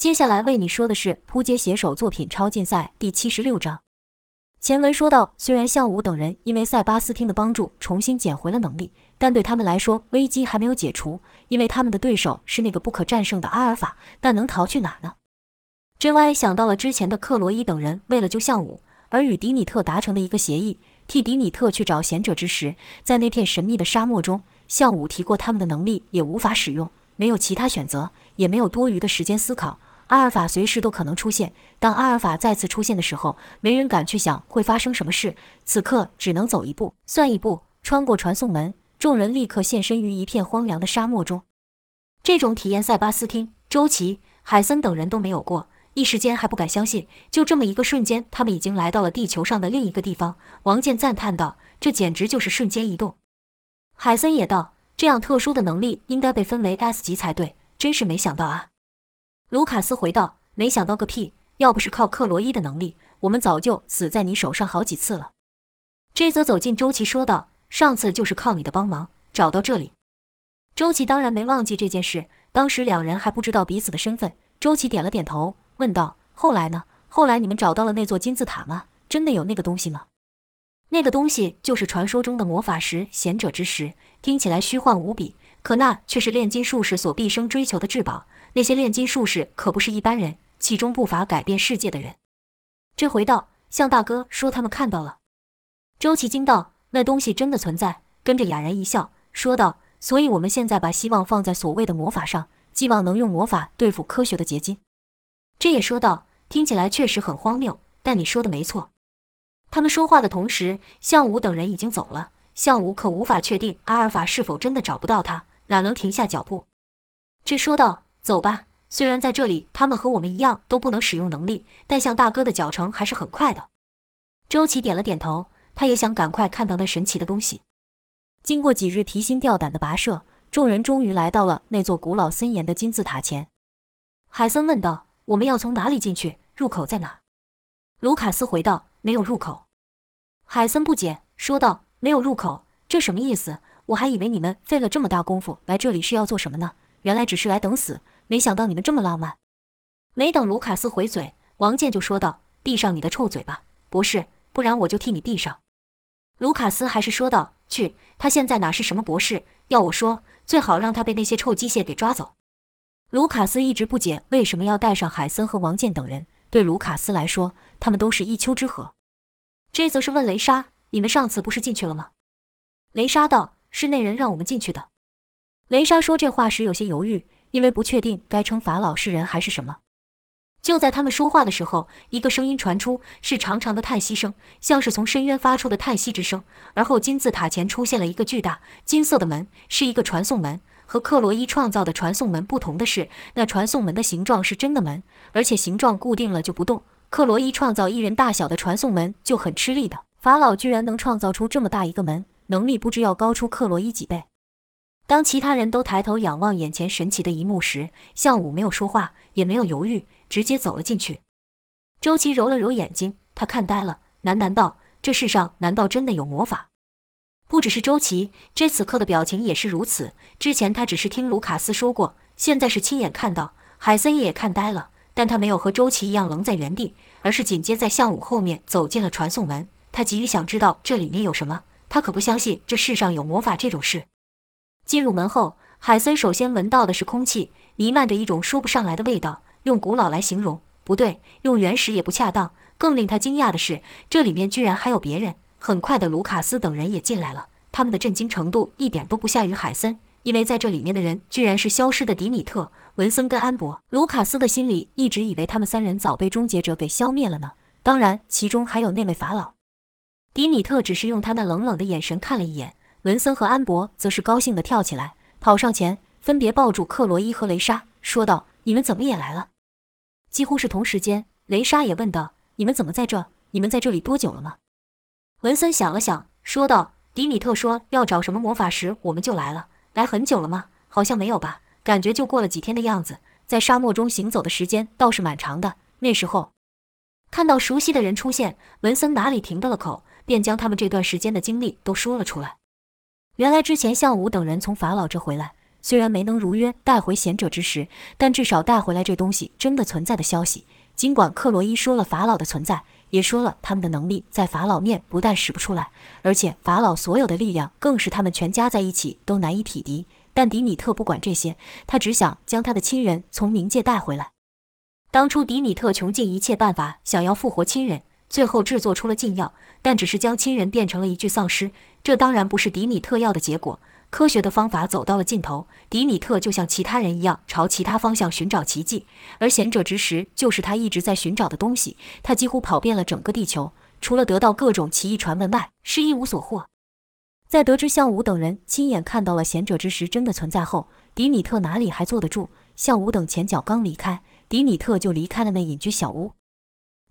接下来为你说的是扑街写手作品超竞赛第七十六章。前文说到，虽然项武等人因为塞巴斯汀的帮助重新捡回了能力，但对他们来说危机还没有解除，因为他们的对手是那个不可战胜的阿尔法。但能逃去哪呢？真歪想到了之前的克罗伊等人为了救项武而与迪米特达成的一个协议，替迪米特去找贤者之时，在那片神秘的沙漠中，项武提过他们的能力也无法使用，没有其他选择，也没有多余的时间思考。阿尔法随时都可能出现。当阿尔法再次出现的时候，没人敢去想会发生什么事。此刻只能走一步算一步，穿过传送门，众人立刻现身于一片荒凉的沙漠中。这种体验，塞巴斯汀、周琦、海森等人都没有过，一时间还不敢相信。就这么一个瞬间，他们已经来到了地球上的另一个地方。王健赞叹道：“这简直就是瞬间移动。”海森也道：“这样特殊的能力应该被分为 S 级才对，真是没想到啊。”卢卡斯回道：“没想到个屁！要不是靠克罗伊的能力，我们早就死在你手上好几次了。”这则走近周琦说道：“上次就是靠你的帮忙找到这里。”周琦当然没忘记这件事，当时两人还不知道彼此的身份。周琦点了点头，问道：“后来呢？后来你们找到了那座金字塔吗？真的有那个东西吗？”那个东西就是传说中的魔法石——贤者之石，听起来虚幻无比，可那却是炼金术士所毕生追求的至宝。那些炼金术士可不是一般人，其中不乏改变世界的人。这回道向大哥说他们看到了。周琦惊道：“那东西真的存在？”跟着哑然一笑，说道：“所以我们现在把希望放在所谓的魔法上，希望能用魔法对付科学的结晶。”这也说道：“听起来确实很荒谬，但你说的没错。”他们说话的同时，向武等人已经走了。向武可无法确定阿尔法是否真的找不到他，哪能停下脚步？这说道。走吧，虽然在这里他们和我们一样都不能使用能力，但向大哥的脚程还是很快的。周琦点了点头，他也想赶快看到那神奇的东西。经过几日提心吊胆的跋涉，众人终于来到了那座古老森严的金字塔前。海森问道：“我们要从哪里进去？入口在哪？”卢卡斯回道：“没有入口。”海森不解说道：“没有入口，这什么意思？我还以为你们费了这么大功夫来这里是要做什么呢？原来只是来等死。”没想到你们这么浪漫。没等卢卡斯回嘴，王健就说道：“闭上你的臭嘴吧，博士，不然我就替你闭上。”卢卡斯还是说道：“去，他现在哪是什么博士？要我说，最好让他被那些臭机械给抓走。”卢卡斯一直不解为什么要带上海森和王健等人。对卢卡斯来说，他们都是一丘之貉。这则是问雷莎：“你们上次不是进去了吗？”雷莎道：“是那人让我们进去的。”雷莎说这话时有些犹豫。因为不确定该称法老是人还是什么，就在他们说话的时候，一个声音传出，是长长的叹息声，像是从深渊发出的叹息之声。而后金字塔前出现了一个巨大金色的门，是一个传送门。和克罗伊创造的传送门不同的是，那传送门的形状是真的门，而且形状固定了就不动。克罗伊创造一人大小的传送门就很吃力的，法老居然能创造出这么大一个门，能力不知要高出克罗伊几倍。当其他人都抬头仰望眼前神奇的一幕时，项武没有说话，也没有犹豫，直接走了进去。周琦揉了揉眼睛，他看呆了，喃喃道：“这世上难道真的有魔法？”不只是周琦，这此刻的表情也是如此。之前他只是听卢卡斯说过，现在是亲眼看到。海森也看呆了，但他没有和周琦一样愣在原地，而是紧接在项武后面走进了传送门。他急于想知道这里面有什么，他可不相信这世上有魔法这种事。进入门后，海森首先闻到的是空气，弥漫着一种说不上来的味道。用古老来形容不对，用原始也不恰当。更令他惊讶的是，这里面居然还有别人。很快的，卢卡斯等人也进来了，他们的震惊程度一点都不下于海森，因为在这里面的人居然是消失的迪米特、文森跟安博。卢卡斯的心里一直以为他们三人早被终结者给消灭了呢。当然，其中还有那位法老。迪米特只是用他那冷冷的眼神看了一眼。文森和安博则是高兴地跳起来，跑上前，分别抱住克罗伊和雷莎，说道：“你们怎么也来了？”几乎是同时间，雷莎也问道：“你们怎么在这？你们在这里多久了吗？”文森想了想，说道：“迪米特说要找什么魔法石，我们就来了。来很久了吗？好像没有吧，感觉就过了几天的样子。在沙漠中行走的时间倒是蛮长的。那时候，看到熟悉的人出现，文森哪里停得了口，便将他们这段时间的经历都说了出来。”原来之前向武等人从法老这回来，虽然没能如约带回贤者之石，但至少带回来这东西真的存在的消息。尽管克罗伊说了法老的存在，也说了他们的能力在法老面不但使不出来，而且法老所有的力量更是他们全加在一起都难以匹敌。但迪米特不管这些，他只想将他的亲人从冥界带回来。当初迪米特穷尽一切办法想要复活亲人，最后制作出了禁药，但只是将亲人变成了一具丧尸。这当然不是迪米特要的结果。科学的方法走到了尽头，迪米特就像其他人一样朝其他方向寻找奇迹，而贤者之石就是他一直在寻找的东西。他几乎跑遍了整个地球，除了得到各种奇异传闻外，是一无所获。在得知项武等人亲眼看到了贤者之石真的存在后，迪米特哪里还坐得住？项武等前脚刚离开，迪米特就离开了那隐居小屋。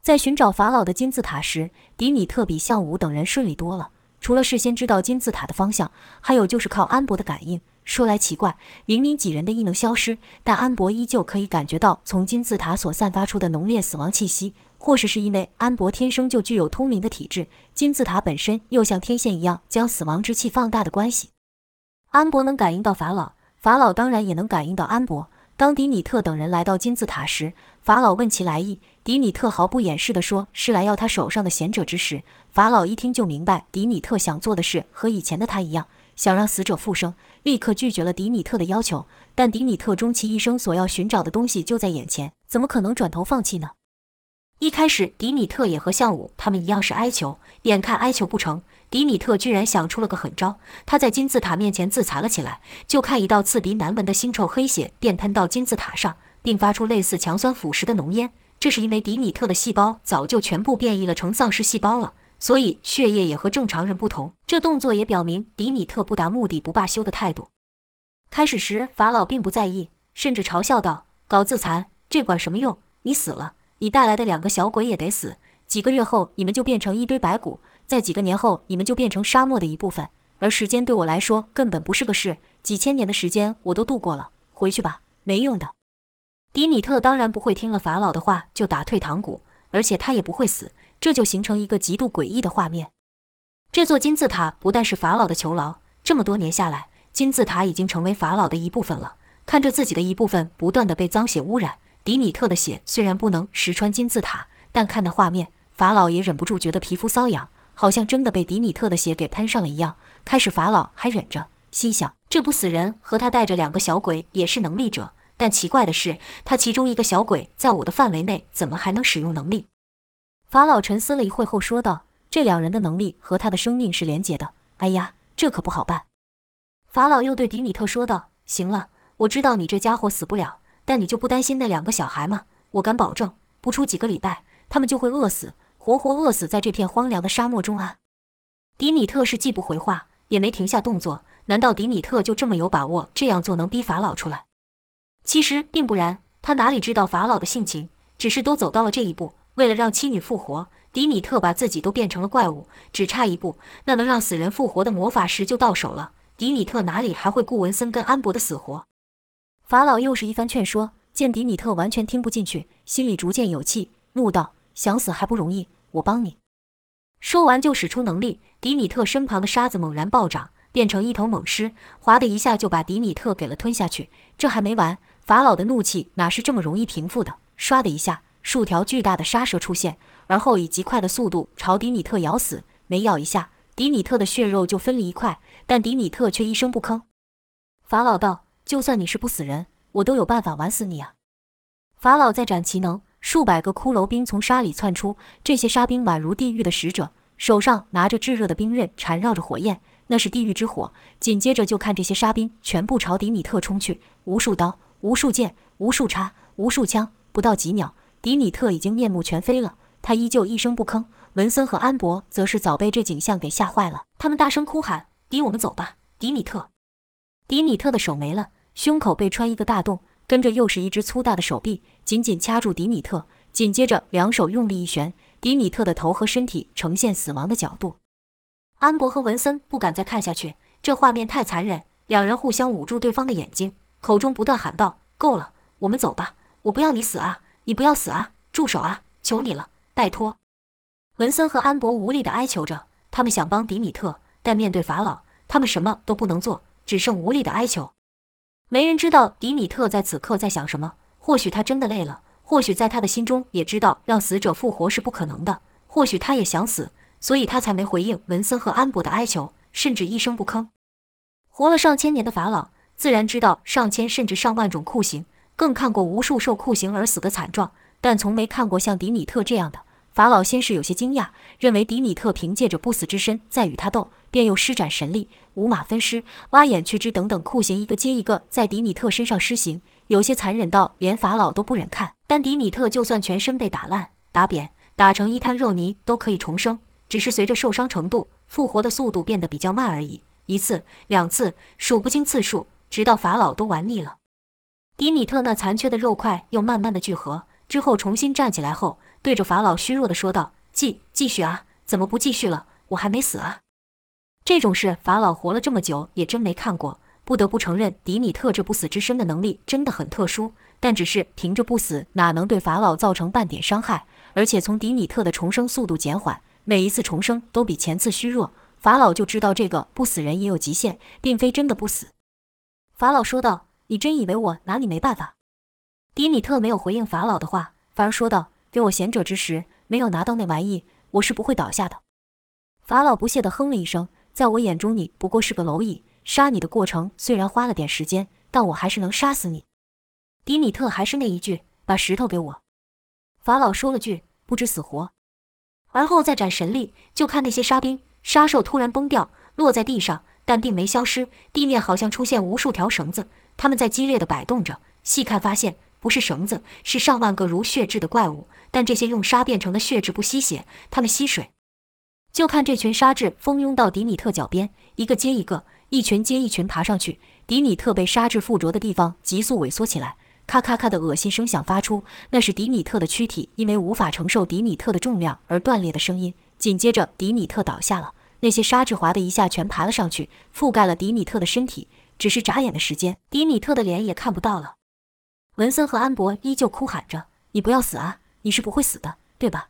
在寻找法老的金字塔时，迪米特比项武等人顺利多了。除了事先知道金字塔的方向，还有就是靠安博的感应。说来奇怪，明明几人的异能消失，但安博依旧可以感觉到从金字塔所散发出的浓烈死亡气息。或是是因为安博天生就具有通灵的体质，金字塔本身又像天线一样将死亡之气放大的关系。安博能感应到法老，法老当然也能感应到安博。当迪米特等人来到金字塔时，法老问其来意，迪米特毫不掩饰地说是来要他手上的贤者之石。法老一听就明白，迪米特想做的事和以前的他一样，想让死者复生，立刻拒绝了迪米特的要求。但迪米特终其一生所要寻找的东西就在眼前，怎么可能转头放弃呢？一开始，迪米特也和向武他们一样是哀求，眼看哀求不成。迪米特居然想出了个狠招，他在金字塔面前自残了起来。就看一道刺鼻难闻的腥臭黑血便喷到金字塔上，并发出类似强酸腐蚀的浓烟。这是因为迪米特的细胞早就全部变异了成丧尸细胞了，所以血液也和正常人不同。这动作也表明迪米特不达目的不罢休的态度。开始时，法老并不在意，甚至嘲笑道：“搞自残，这管什么用？你死了，你带来的两个小鬼也得死。几个月后，你们就变成一堆白骨。”在几个年后，你们就变成沙漠的一部分，而时间对我来说根本不是个事。几千年的时间我都度过了，回去吧，没用的。迪米特当然不会听了法老的话就打退堂鼓，而且他也不会死，这就形成一个极度诡异的画面。这座金字塔不但是法老的囚牢，这么多年下来，金字塔已经成为法老的一部分了。看着自己的一部分不断的被脏血污染，迪米特的血虽然不能石穿金字塔，但看那画面，法老也忍不住觉得皮肤瘙痒。好像真的被迪米特的血给喷上了一样。开始法老还忍着，心想这不死人和他带着两个小鬼也是能力者，但奇怪的是，他其中一个小鬼在我的范围内，怎么还能使用能力？法老沉思了一会后说道：“这两人的能力和他的生命是连结的。哎呀，这可不好办。”法老又对迪米特说道：“行了，我知道你这家伙死不了，但你就不担心那两个小孩吗？我敢保证，不出几个礼拜，他们就会饿死。”活活饿死在这片荒凉的沙漠中啊！迪米特是既不回话，也没停下动作。难道迪米特就这么有把握这样做能逼法老出来？其实并不然，他哪里知道法老的性情？只是都走到了这一步，为了让妻女复活，迪米特把自己都变成了怪物，只差一步，那能让死人复活的魔法石就到手了。迪米特哪里还会顾文森跟安博的死活？法老又是一番劝说，见迪米特完全听不进去，心里逐渐有气，怒道：“想死还不容易！”我帮你。说完就使出能力，迪米特身旁的沙子猛然暴涨，变成一头猛狮，哗的一下就把迪米特给了吞下去。这还没完，法老的怒气哪是这么容易平复的？唰的一下，数条巨大的沙蛇出现，而后以极快的速度朝迪米特咬死。每咬一下，迪米特的血肉就分离一块，但迪米特却一声不吭。法老道：“就算你是不死人，我都有办法玩死你啊！”法老再展其能。数百个骷髅兵从沙里窜出，这些沙兵宛如地狱的使者，手上拿着炙热的冰刃，缠绕着火焰，那是地狱之火。紧接着就看这些沙兵全部朝迪米特冲去，无数刀，无数剑，无数叉，无数枪。不到几秒，迪米特已经面目全非了，他依旧一声不吭。文森和安博则是早被这景象给吓坏了，他们大声哭喊：“迪，我们走吧，迪米特！”迪米特的手没了，胸口被穿一个大洞。跟着又是一只粗大的手臂，紧紧掐住迪米特，紧接着两手用力一旋，迪米特的头和身体呈现死亡的角度。安博和文森不敢再看下去，这画面太残忍。两人互相捂住对方的眼睛，口中不断喊道：“够了，我们走吧！我不要你死啊！你不要死啊！住手啊！求你了，拜托！”文森和安博无力地哀求着，他们想帮迪米特，但面对法老，他们什么都不能做，只剩无力的哀求。没人知道迪米特在此刻在想什么。或许他真的累了，或许在他的心中也知道让死者复活是不可能的。或许他也想死，所以他才没回应文森和安博的哀求，甚至一声不吭。活了上千年的法老，自然知道上千甚至上万种酷刑，更看过无数受酷刑而死的惨状，但从没看过像迪米特这样的。法老先是有些惊讶，认为迪米特凭借着不死之身在与他斗，便又施展神力，五马分尸、挖眼去肢等等酷刑，一个接一个在迪米特身上施行，有些残忍到连法老都不忍看。但迪米特就算全身被打烂、打扁、打成一滩肉泥，都可以重生，只是随着受伤程度，复活的速度变得比较慢而已。一次、两次，数不清次数，直到法老都玩腻了。迪米特那残缺的肉块又慢慢的聚合，之后重新站起来后。对着法老虚弱的说道：“继继续啊，怎么不继续了？我还没死啊！”这种事法老活了这么久也真没看过。不得不承认，迪米特这不死之身的能力真的很特殊。但只是凭着不死，哪能对法老造成半点伤害？而且从迪米特的重生速度减缓，每一次重生都比前次虚弱，法老就知道这个不死人也有极限，并非真的不死。法老说道：“你真以为我拿你没办法？”迪米特没有回应法老的话，反而说道。给我贤者之时，没有拿到那玩意，我是不会倒下的。法老不屑地哼了一声，在我眼中，你不过是个蝼蚁。杀你的过程虽然花了点时间，但我还是能杀死你。迪米特还是那一句，把石头给我。法老说了句不知死活，而后再展神力，就看那些沙兵、沙兽突然崩掉，落在地上，但并没消失。地面好像出现无数条绳子，它们在激烈的摆动着。细看发现。不是绳子，是上万个如血质的怪物。但这些用沙变成的血质不吸血，它们吸水。就看这群沙质蜂拥到迪米特脚边，一个接一个，一群接一群爬上去。迪米特被沙质附着的地方急速萎缩起来，咔咔咔的恶心声响发出，那是迪米特的躯体因为无法承受迪米特的重量而断裂的声音。紧接着，迪米特倒下了，那些沙质滑的一下全爬了上去，覆盖了迪米特的身体。只是眨眼的时间，迪米特的脸也看不到了。文森和安博依旧哭喊着：“你不要死啊！你是不会死的，对吧？”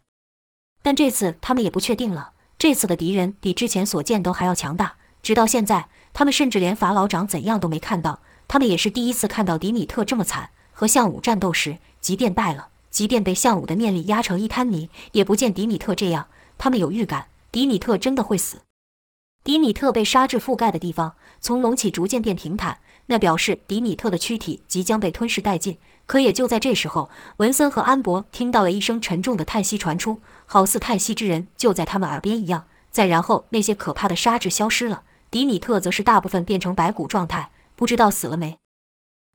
但这次他们也不确定了。这次的敌人比之前所见都还要强大。直到现在，他们甚至连法老长怎样都没看到。他们也是第一次看到迪米特这么惨。和项武战斗时，即便败了，即便被项武的念力压成一滩泥，也不见迪米特这样。他们有预感，迪米特真的会死。迪米特被沙质覆盖的地方，从隆起逐渐变平坦。那表示迪米特的躯体即将被吞噬殆尽。可也就在这时候，文森和安博听到了一声沉重的叹息传出，好似叹息之人就在他们耳边一样。再然后，那些可怕的沙质消失了，迪米特则是大部分变成白骨状态，不知道死了没。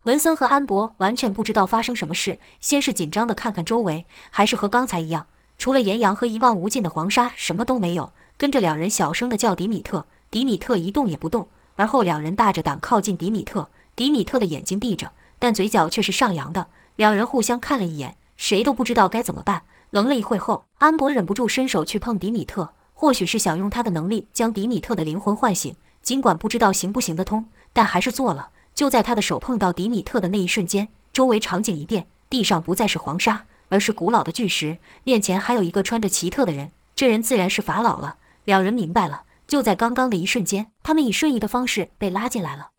文森和安博完全不知道发生什么事，先是紧张地看看周围，还是和刚才一样，除了岩羊和一望无尽的黄沙，什么都没有。跟着两人小声地叫迪米特，迪米特一动也不动。而后两人大着胆靠近迪米特，迪米特的眼睛闭着，但嘴角却是上扬的。两人互相看了一眼，谁都不知道该怎么办。愣了一会后，安博忍不住伸手去碰迪米特，或许是想用他的能力将迪米特的灵魂唤醒，尽管不知道行不行得通，但还是做了。就在他的手碰到迪米特的那一瞬间，周围场景一变，地上不再是黄沙，而是古老的巨石，面前还有一个穿着奇特的人，这人自然是法老了。两人明白了。就在刚刚的一瞬间，他们以瞬移的方式被拉进来了。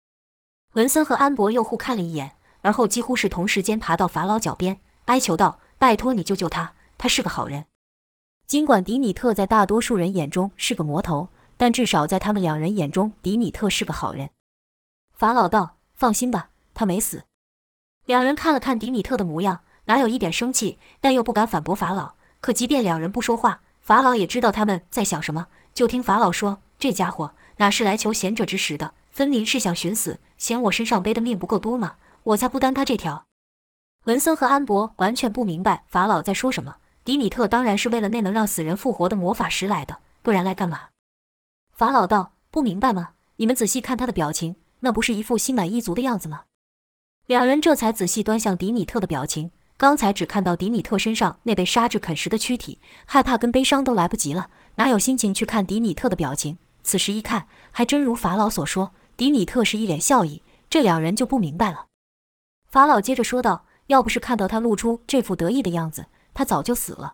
文森和安博又互看了一眼，而后几乎是同时间爬到法老脚边，哀求道：“拜托你救救他，他是个好人。”尽管迪米特在大多数人眼中是个魔头，但至少在他们两人眼中，迪米特是个好人。法老道：“放心吧，他没死。”两人看了看迪米特的模样，哪有一点生气，但又不敢反驳法老。可即便两人不说话，法老也知道他们在想什么。就听法老说：“这家伙哪是来求贤者之石的，分明是想寻死，嫌我身上背的命不够多吗？我才不担他这条。”文森和安博完全不明白法老在说什么。迪米特当然是为了那能让死人复活的魔法石来的，不然来干嘛？法老道：“不明白吗？你们仔细看他的表情，那不是一副心满意足的样子吗？”两人这才仔细端详迪米特的表情。刚才只看到迪米特身上那被沙质啃食的躯体，害怕跟悲伤都来不及了，哪有心情去看迪米特的表情？此时一看，还真如法老所说，迪米特是一脸笑意。这两人就不明白了。法老接着说道：“要不是看到他露出这副得意的样子，他早就死了。”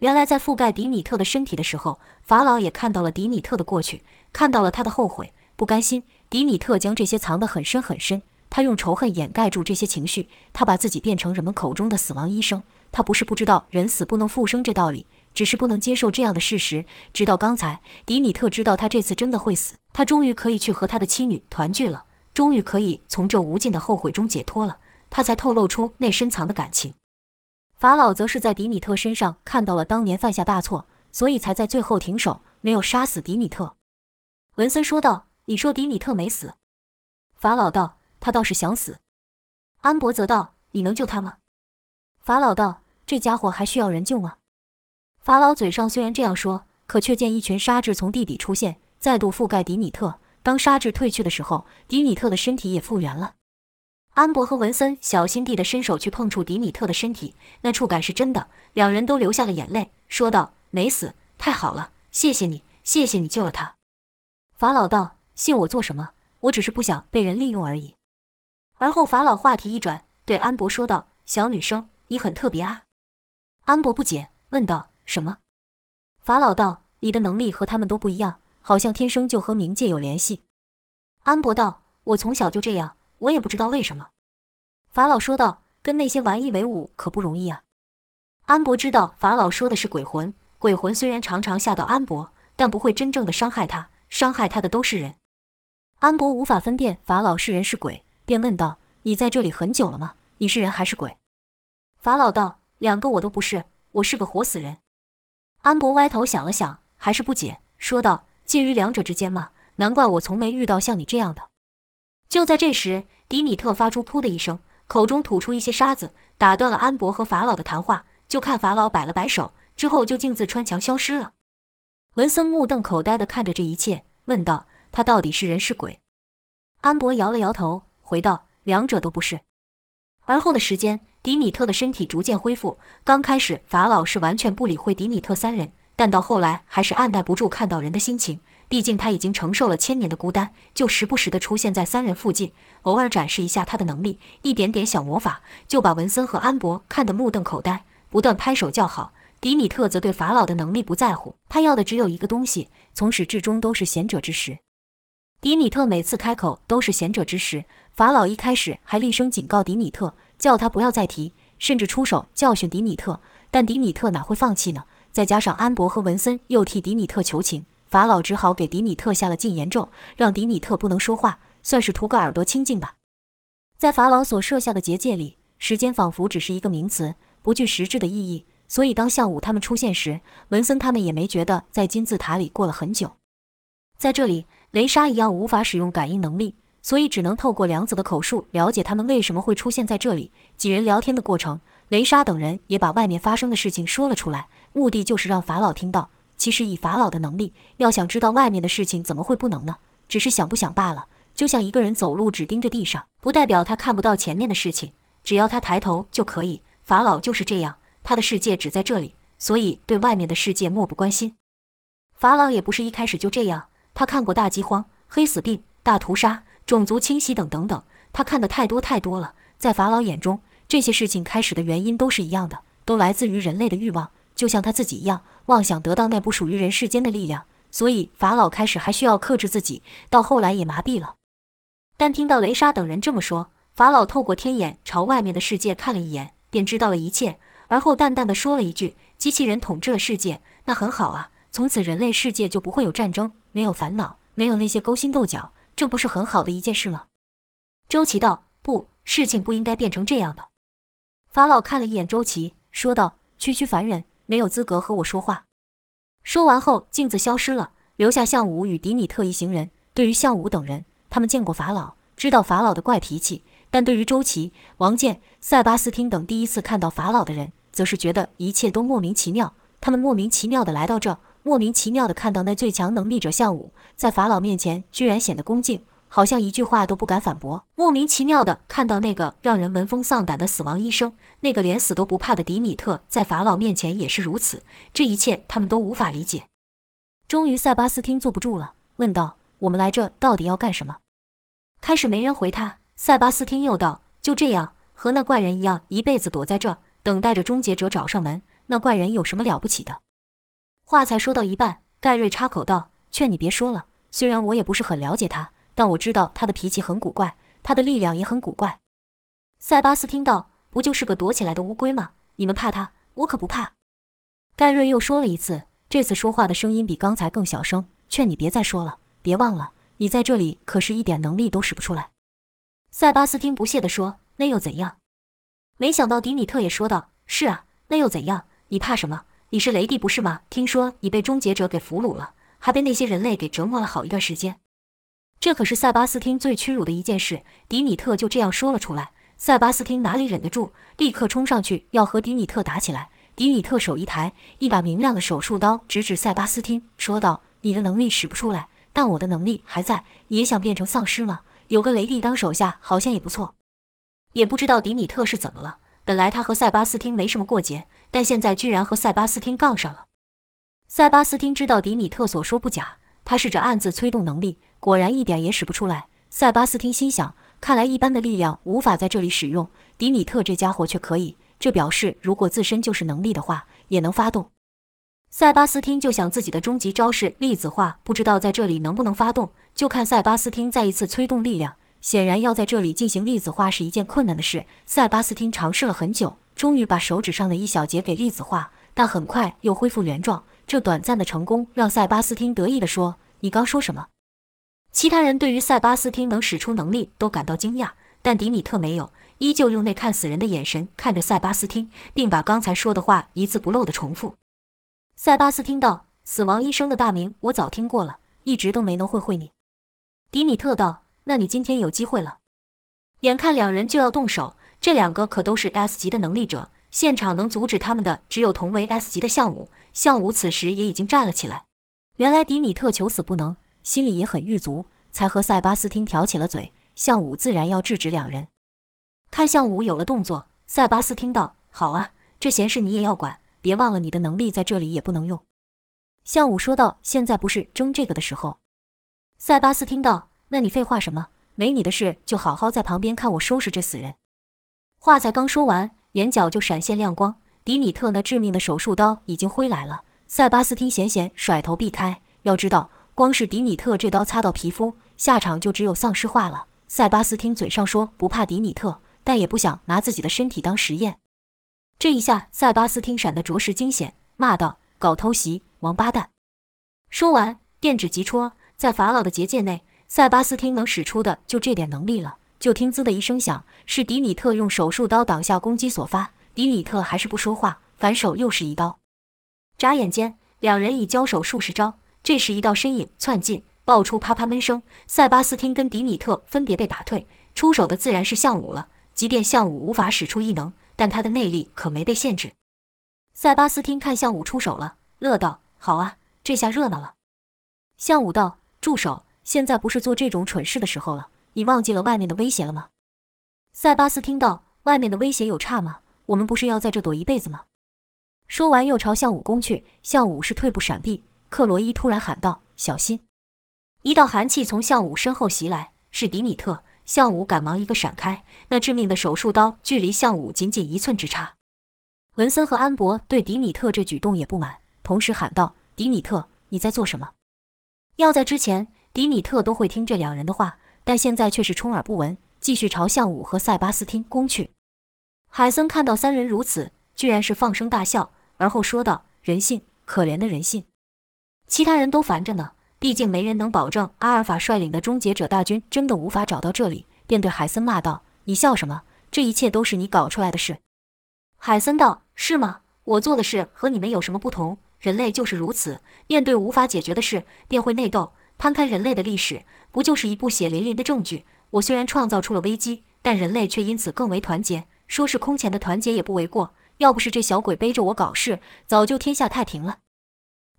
原来在覆盖迪米特的身体的时候，法老也看到了迪米特的过去，看到了他的后悔、不甘心。迪米特将这些藏得很深很深。他用仇恨掩盖住这些情绪，他把自己变成人们口中的死亡医生。他不是不知道人死不能复生这道理，只是不能接受这样的事实。直到刚才，迪米特知道他这次真的会死，他终于可以去和他的妻女团聚了，终于可以从这无尽的后悔中解脱了，他才透露出那深藏的感情。法老则是在迪米特身上看到了当年犯下大错，所以才在最后停手，没有杀死迪米特。文森说道：“你说迪米特没死？”法老道：“他倒是想死。”安博则道：“你能救他吗？”法老道：“这家伙还需要人救吗？”法老嘴上虽然这样说，可却见一群沙质从地底出现，再度覆盖迪米特。当沙质退去的时候，迪米特的身体也复原了。安博和文森小心地的伸手去碰触迪米特的身体，那触感是真的，两人都流下了眼泪，说道：“没死，太好了，谢谢你，谢谢你救了他。”法老道：“谢我做什么？我只是不想被人利用而已。”而后法老话题一转，对安博说道：“小女生。”你很特别啊，安博不解问道：“什么？”法老道：“你的能力和他们都不一样，好像天生就和冥界有联系。”安博道：“我从小就这样，我也不知道为什么。”法老说道：“跟那些玩意为伍可不容易啊。”安博知道法老说的是鬼魂，鬼魂虽然常常吓到安博，但不会真正的伤害他，伤害他的都是人。安博无法分辨法老是人是鬼，便问道：“你在这里很久了吗？你是人还是鬼？”法老道：“两个我都不是，我是个活死人。”安博歪头想了想，还是不解，说道：“介于两者之间吗？难怪我从没遇到像你这样的。”就在这时，迪米特发出“噗”的一声，口中吐出一些沙子，打断了安博和法老的谈话。就看法老摆了摆手，之后就径自穿墙消失了。文森目瞪口呆地看着这一切，问道：“他到底是人是鬼？”安博摇了摇头，回道：“两者都不是。”而后的时间。迪米特的身体逐渐恢复。刚开始，法老是完全不理会迪米特三人，但到后来还是按耐不住看到人的心情。毕竟他已经承受了千年的孤单，就时不时的出现在三人附近，偶尔展示一下他的能力，一点点小魔法，就把文森和安博看得目瞪口呆，不断拍手叫好。迪米特则对法老的能力不在乎，他要的只有一个东西，从始至终都是贤者之石。迪米特每次开口都是贤者之石，法老一开始还厉声警告迪米特。叫他不要再提，甚至出手教训迪米特，但迪米特哪会放弃呢？再加上安博和文森又替迪米特求情，法老只好给迪米特下了禁言咒，让迪米特不能说话，算是图个耳朵清净吧。在法老所设下的结界里，时间仿佛只是一个名词，不具实质的意义。所以当向武他们出现时，文森他们也没觉得在金字塔里过了很久。在这里，雷莎一样无法使用感应能力。所以只能透过梁子的口述了解他们为什么会出现在这里。几人聊天的过程，雷莎等人也把外面发生的事情说了出来，目的就是让法老听到。其实以法老的能力，要想知道外面的事情，怎么会不能呢？只是想不想罢了。就像一个人走路只盯着地上，不代表他看不到前面的事情，只要他抬头就可以。法老就是这样，他的世界只在这里，所以对外面的世界漠不关心。法老也不是一开始就这样，他看过大饥荒、黑死病、大屠杀。种族清洗等等等，他看的太多太多了。在法老眼中，这些事情开始的原因都是一样的，都来自于人类的欲望，就像他自己一样，妄想得到那不属于人世间的力量。所以法老开始还需要克制自己，到后来也麻痹了。但听到雷莎等人这么说，法老透过天眼朝外面的世界看了一眼，便知道了一切。而后淡淡的说了一句：“机器人统治了世界，那很好啊，从此人类世界就不会有战争，没有烦恼，没有那些勾心斗角。”这不是很好的一件事吗？周琦道：“不，事情不应该变成这样的。”法老看了一眼周琦，说道：“区区凡人，没有资格和我说话。”说完后，镜子消失了，留下项武与迪米特一行人。对于项武等人，他们见过法老，知道法老的怪脾气；但对于周琦、王健、塞巴斯汀等第一次看到法老的人，则是觉得一切都莫名其妙。他们莫名其妙的来到这。莫名其妙的看到那最强能力者项武在法老面前居然显得恭敬，好像一句话都不敢反驳。莫名其妙的看到那个让人闻风丧胆的死亡医生，那个连死都不怕的迪米特在法老面前也是如此。这一切他们都无法理解。终于，塞巴斯汀坐不住了，问道：“我们来这到底要干什么？”开始没人回他。塞巴斯汀又道：“就这样，和那怪人一样，一辈子躲在这，等待着终结者找上门。那怪人有什么了不起的？”话才说到一半，盖瑞插口道：“劝你别说了。虽然我也不是很了解他，但我知道他的脾气很古怪。他的力量也很古怪。塞巴斯听到，不就是个躲起来的乌龟吗？你们怕他，我可不怕。盖瑞又说了一次，这次说话的声音比刚才更小声，劝你别再说了。别忘了，你在这里可是一点能力都使不出来。塞巴斯汀不屑地说：“那又怎样？”没想到迪米特也说道：“是啊，那又怎样？你怕什么？你是雷帝不是吗？听说你被终结者给俘虏了，还被那些人类给折磨了好一段时间。这可是塞巴斯汀最屈辱的一件事。”迪米特就这样说了出来。塞巴斯汀哪里忍得住，立刻冲上去要和迪米特打起来。迪米特手一抬，一把明亮的手术刀直指塞巴斯汀，说道：“你的能力使不出来，但我的能力还在。你也想变成丧尸吗？有个雷帝当手下好像也不错。”也不知道迪米特是怎么了，本来他和塞巴斯汀没什么过节，但现在居然和塞巴斯汀杠上了。塞巴斯汀知道迪米特所说不假，他试着暗自催动能力，果然一点也使不出来。塞巴斯汀心想。看来一般的力量无法在这里使用，迪米特这家伙却可以。这表示如果自身就是能力的话，也能发动。塞巴斯汀就想自己的终极招式粒子化，不知道在这里能不能发动，就看塞巴斯汀再一次催动力量。显然要在这里进行粒子化是一件困难的事。塞巴斯汀尝试了很久，终于把手指上的一小节给粒子化，但很快又恢复原状。这短暂的成功让塞巴斯汀得意地说：“你刚说什么？”其他人对于塞巴斯汀能使出能力都感到惊讶，但迪米特没有，依旧用那看死人的眼神看着塞巴斯汀，并把刚才说的话一字不漏地重复。塞巴斯汀道：“死亡医生的大名我早听过了，一直都没能会会你。”迪米特道：“那你今天有机会了。”眼看两人就要动手，这两个可都是 S 级的能力者，现场能阻止他们的只有同为 S 级的项武。项武此时也已经站了起来。原来迪米特求死不能。心里也很狱足，才和塞巴斯汀挑起了嘴。项武自然要制止两人。看项武有了动作，塞巴斯汀道：“好啊，这闲事你也要管？别忘了你的能力在这里也不能用。”项武说道：“现在不是争这个的时候。”塞巴斯汀道：“那你废话什么？没你的事，就好好在旁边看我收拾这死人。”话才刚说完，眼角就闪现亮光，迪米特那致命的手术刀已经挥来了。塞巴斯汀险险甩头避开，要知道。光是迪米特这刀擦到皮肤，下场就只有丧尸化了。塞巴斯汀嘴上说不怕迪米特，但也不想拿自己的身体当实验。这一下，塞巴斯汀闪得着实惊险，骂道：“搞偷袭，王八蛋！”说完，电指急戳，在法老的结界内，塞巴斯汀能使出的就这点能力了。就听“滋”的一声响，是迪米特用手术刀挡下攻击所发。迪米特还是不说话，反手又是一刀。眨眼间，两人已交手数十招。这时，一道身影窜进，爆出啪啪闷声。塞巴斯汀跟迪米特分别被打退，出手的自然是项武了。即便项武无法使出异能，但他的内力可没被限制。塞巴斯汀看向武出手了，乐道：“好啊，这下热闹了。”项武道：“住手！现在不是做这种蠢事的时候了。你忘记了外面的威胁了吗？”塞巴斯听到：“外面的威胁有差吗？我们不是要在这躲一辈子吗？”说完，又朝向武攻去。向武是退步闪避。克罗伊突然喊道：“小心！”一道寒气从向武身后袭来，是迪米特。向武赶忙一个闪开，那致命的手术刀距离向武仅仅一寸之差。文森和安博对迪米特这举动也不满，同时喊道：“迪米特，你在做什么？”要在之前，迪米特都会听这两人的话，但现在却是充耳不闻，继续朝向武和塞巴斯汀攻去。海森看到三人如此，居然是放声大笑，而后说道：“人性，可怜的人性。”其他人都烦着呢，毕竟没人能保证阿尔法率领的终结者大军真的无法找到这里，便对海森骂道：“你笑什么？这一切都是你搞出来的事。”海森道：“是吗？我做的事和你们有什么不同？人类就是如此，面对无法解决的事便会内斗。摊开人类的历史，不就是一部血淋淋的证据？我虽然创造出了危机，但人类却因此更为团结，说是空前的团结也不为过。要不是这小鬼背着我搞事，早就天下太平了。”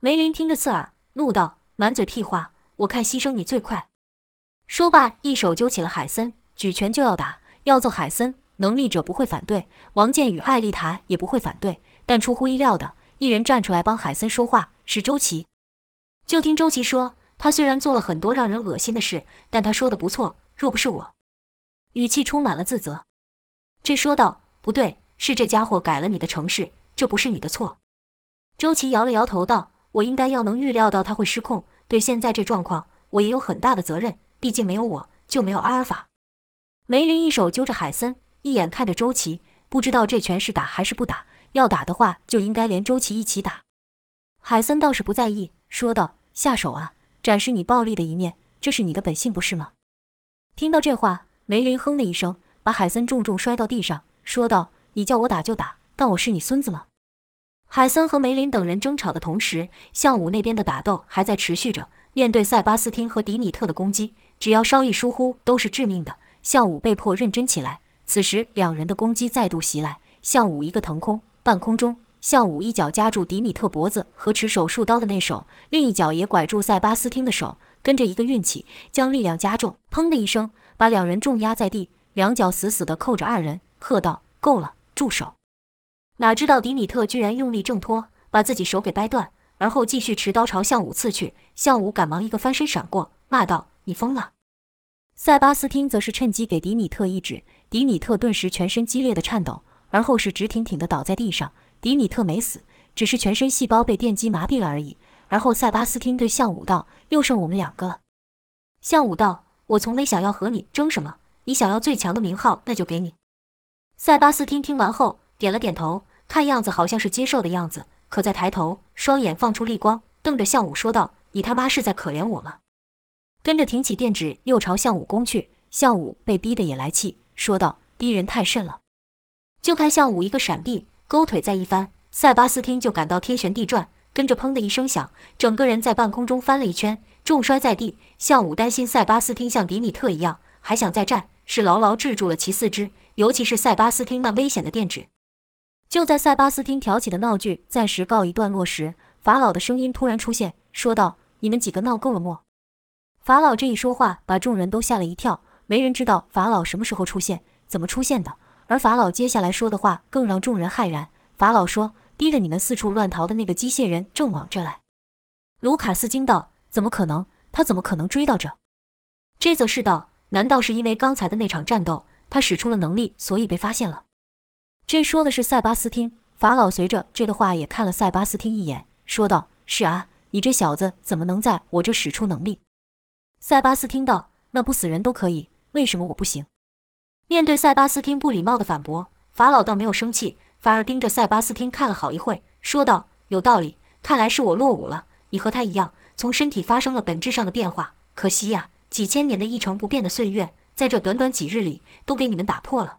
梅林听着刺耳，怒道：“满嘴屁话！我看牺牲你最快。”说罢，一手揪起了海森，举拳就要打，要揍海森。能力者不会反对，王健与艾丽塔也不会反对。但出乎意料的，一人站出来帮海森说话，是周琦。就听周琦说：“他虽然做了很多让人恶心的事，但他说的不错。若不是我，语气充满了自责。”这说道：“不对，是这家伙改了你的城市，这不是你的错。”周琦摇了摇头道。我应该要能预料到他会失控，对现在这状况，我也有很大的责任。毕竟没有我，就没有阿尔法。梅林一手揪着海森，一眼看着周琦，不知道这拳是打还是不打。要打的话，就应该连周琦一起打。海森倒是不在意，说道：“下手啊，展示你暴力的一面，这是你的本性，不是吗？”听到这话，梅林哼了一声，把海森重重摔到地上，说道：“你叫我打就打，当我是你孙子吗？”海森和梅林等人争吵的同时，向武那边的打斗还在持续着。面对塞巴斯汀和迪米特的攻击，只要稍一疏忽都是致命的。向武被迫认真起来。此时，两人的攻击再度袭来，向武一个腾空。半空中，向武一脚夹住迪米特脖子和持手术刀的那手，另一脚也拐住塞巴斯汀的手，跟着一个运气，将力量加重，砰的一声，把两人重压在地，两脚死死地扣着二人，喝道：“够了，住手！”哪知道迪米特居然用力挣脱，把自己手给掰断，而后继续持刀朝向武刺去。向武赶忙一个翻身闪过，骂道：“你疯了！”塞巴斯汀则是趁机给迪米特一指，迪米特顿时全身激烈的颤抖。而后是直挺挺地倒在地上，迪米特没死，只是全身细胞被电击麻痹了而已。而后塞巴斯汀对向武道：“又剩我们两个了。”向武道：“我从没想要和你争什么，你想要最强的名号，那就给你。”塞巴斯汀听完后点了点头，看样子好像是接受的样子，可再抬头，双眼放出绿光，瞪着向武说道：“你他妈是在可怜我吗？”跟着挺起电指，又朝向武攻去。向武被逼得也来气，说道：“逼人太甚了。”就看向武一个闪避，勾腿再一翻，塞巴斯汀就感到天旋地转，跟着砰的一声响，整个人在半空中翻了一圈，重摔在地。向武担心塞巴斯汀像迪米特一样还想再战，是牢牢制住了其四肢，尤其是塞巴斯汀那危险的电指。就在塞巴斯汀挑起的闹剧暂时告一段落时，法老的声音突然出现，说道：“你们几个闹够了没？”法老这一说话，把众人都吓了一跳，没人知道法老什么时候出现，怎么出现的。而法老接下来说的话更让众人骇然。法老说：“逼着你们四处乱逃的那个机械人正往这来。”卢卡斯惊道：“怎么可能？他怎么可能追到这？”这则是道：“难道是因为刚才的那场战斗，他使出了能力，所以被发现了？”这说的是塞巴斯汀。法老随着这的话也看了塞巴斯汀一眼，说道：“是啊，你这小子怎么能在我这使出能力？”塞巴斯汀道：“那不死人都可以，为什么我不行？”面对塞巴斯汀不礼貌的反驳，法老倒没有生气，反而盯着塞巴斯汀看了好一会，说道：“有道理，看来是我落伍了。你和他一样，从身体发生了本质上的变化。可惜呀，几千年的一成不变的岁月，在这短短几日里都给你们打破了。”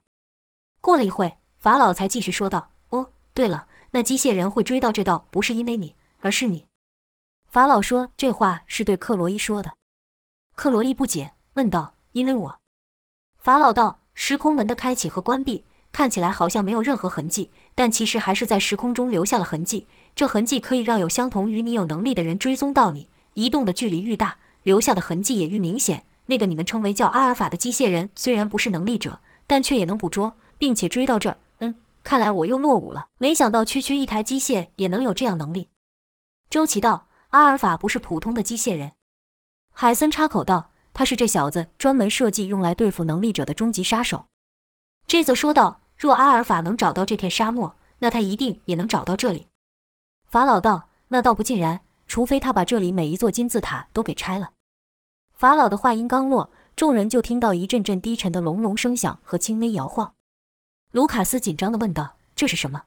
过了一会，法老才继续说道：“哦，对了，那机械人会追到这道，不是因为你，而是你。”法老说这话是对克罗伊说的。克罗伊不解，问道：“因为我？”法老道。时空门的开启和关闭看起来好像没有任何痕迹，但其实还是在时空中留下了痕迹。这痕迹可以让有相同于你有能力的人追踪到你。移动的距离愈大，留下的痕迹也愈明显。那个你们称为叫阿尔法的机械人，虽然不是能力者，但却也能捕捉并且追到这儿。嗯，看来我又落伍了。没想到区区一台机械也能有这样能力。周琦道：“阿尔法不是普通的机械人。”海森插口道。他是这小子专门设计用来对付能力者的终极杀手。这则说道：“若阿尔法能找到这片沙漠，那他一定也能找到这里。”法老道：“那倒不尽然，除非他把这里每一座金字塔都给拆了。”法老的话音刚落，众人就听到一阵阵低沉的隆隆声响和轻微摇晃。卢卡斯紧张地问道：“这是什么？”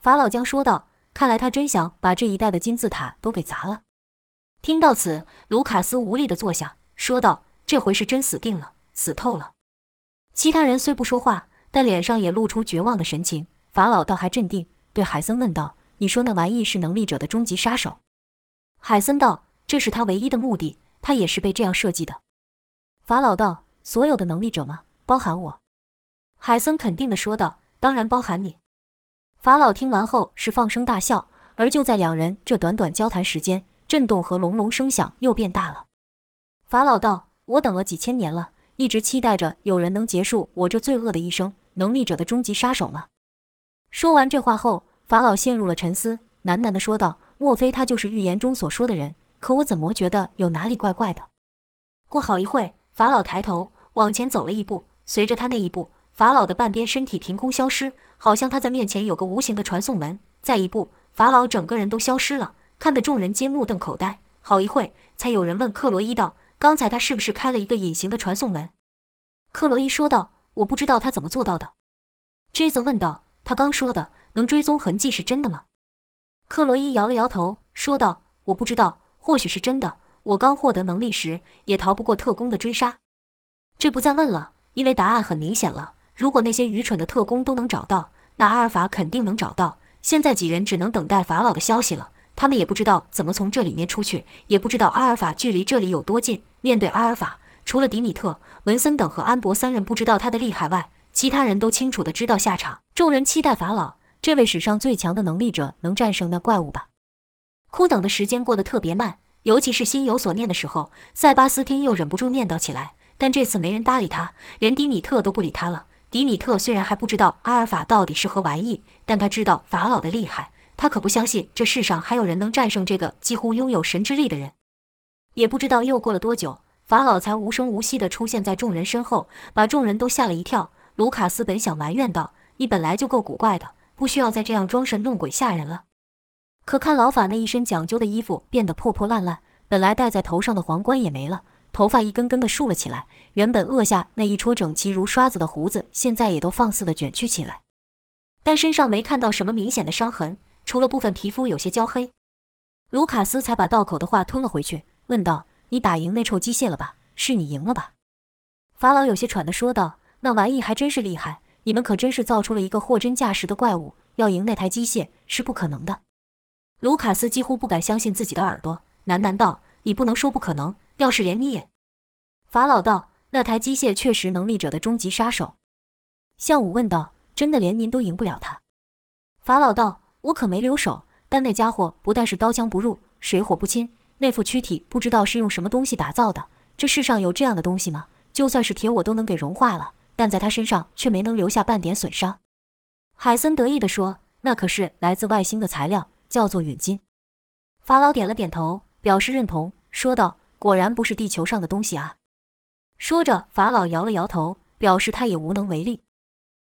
法老将说道：“看来他真想把这一带的金字塔都给砸了。”听到此，卢卡斯无力地坐下。说道：“这回是真死定了，死透了。”其他人虽不说话，但脸上也露出绝望的神情。法老倒还镇定，对海森问道：“你说那玩意是能力者的终极杀手？”海森道：“这是他唯一的目的，他也是被这样设计的。”法老道：“所有的能力者吗？包含我？”海森肯定地说道：“当然包含你。”法老听完后是放声大笑，而就在两人这短短交谈时间，震动和隆隆声响又变大了。法老道：“我等了几千年了，一直期待着有人能结束我这罪恶的一生，能力者的终极杀手吗？”说完这话后，法老陷入了沉思，喃喃地说道：“莫非他就是预言中所说的人？可我怎么觉得有哪里怪怪的？”过好一会，法老抬头往前走了一步，随着他那一步，法老的半边身体凭空消失，好像他在面前有个无形的传送门。再一步，法老整个人都消失了，看得众人皆目瞪口呆。好一会，才有人问克罗伊道。刚才他是不是开了一个隐形的传送门？克洛伊说道：“我不知道他怎么做到的。”追子问道：“他刚说的能追踪痕迹是真的吗？”克洛伊摇了摇头，说道：“我不知道，或许是真的。我刚获得能力时，也逃不过特工的追杀。这不再问了，因为答案很明显了。如果那些愚蠢的特工都能找到，那阿尔法肯定能找到。现在几人只能等待法老的消息了。他们也不知道怎么从这里面出去，也不知道阿尔法距离这里有多近。面对阿尔法。”除了迪米特、文森等和安博三人不知道他的厉害外，其他人都清楚的知道下场。众人期待法老这位史上最强的能力者能战胜那怪物吧。哭等的时间过得特别慢，尤其是心有所念的时候，塞巴斯汀又忍不住念叨起来。但这次没人搭理他，连迪米特都不理他了。迪米特虽然还不知道阿尔法到底是何玩意，但他知道法老的厉害。他可不相信这世上还有人能战胜这个几乎拥有神之力的人。也不知道又过了多久。法老才无声无息地出现在众人身后，把众人都吓了一跳。卢卡斯本想埋怨道：“你本来就够古怪的，不需要再这样装神弄鬼吓人了。”可看老法那一身讲究的衣服变得破破烂烂，本来戴在头上的皇冠也没了，头发一根根的竖了起来。原本额下那一撮整齐如刷子的胡子，现在也都放肆地卷曲起来。但身上没看到什么明显的伤痕，除了部分皮肤有些焦黑。卢卡斯才把道口的话吞了回去，问道。你打赢那臭机械了吧？是你赢了吧？法老有些喘地说道：“那玩意还真是厉害，你们可真是造出了一个货真价实的怪物。要赢那台机械是不可能的。”卢卡斯几乎不敢相信自己的耳朵，喃喃道：“你不能说不可能。要是连你也……”法老道：“那台机械确实能力者的终极杀手。”项武问道：“真的连您都赢不了他？”法老道：“我可没留手，但那家伙不但是刀枪不入，水火不侵。”那副躯体不知道是用什么东西打造的，这世上有这样的东西吗？就算是铁，我都能给融化了，但在他身上却没能留下半点损伤。海森得意地说：“那可是来自外星的材料，叫做陨金。”法老点了点头，表示认同，说道：“果然不是地球上的东西啊。”说着，法老摇了摇头，表示他也无能为力。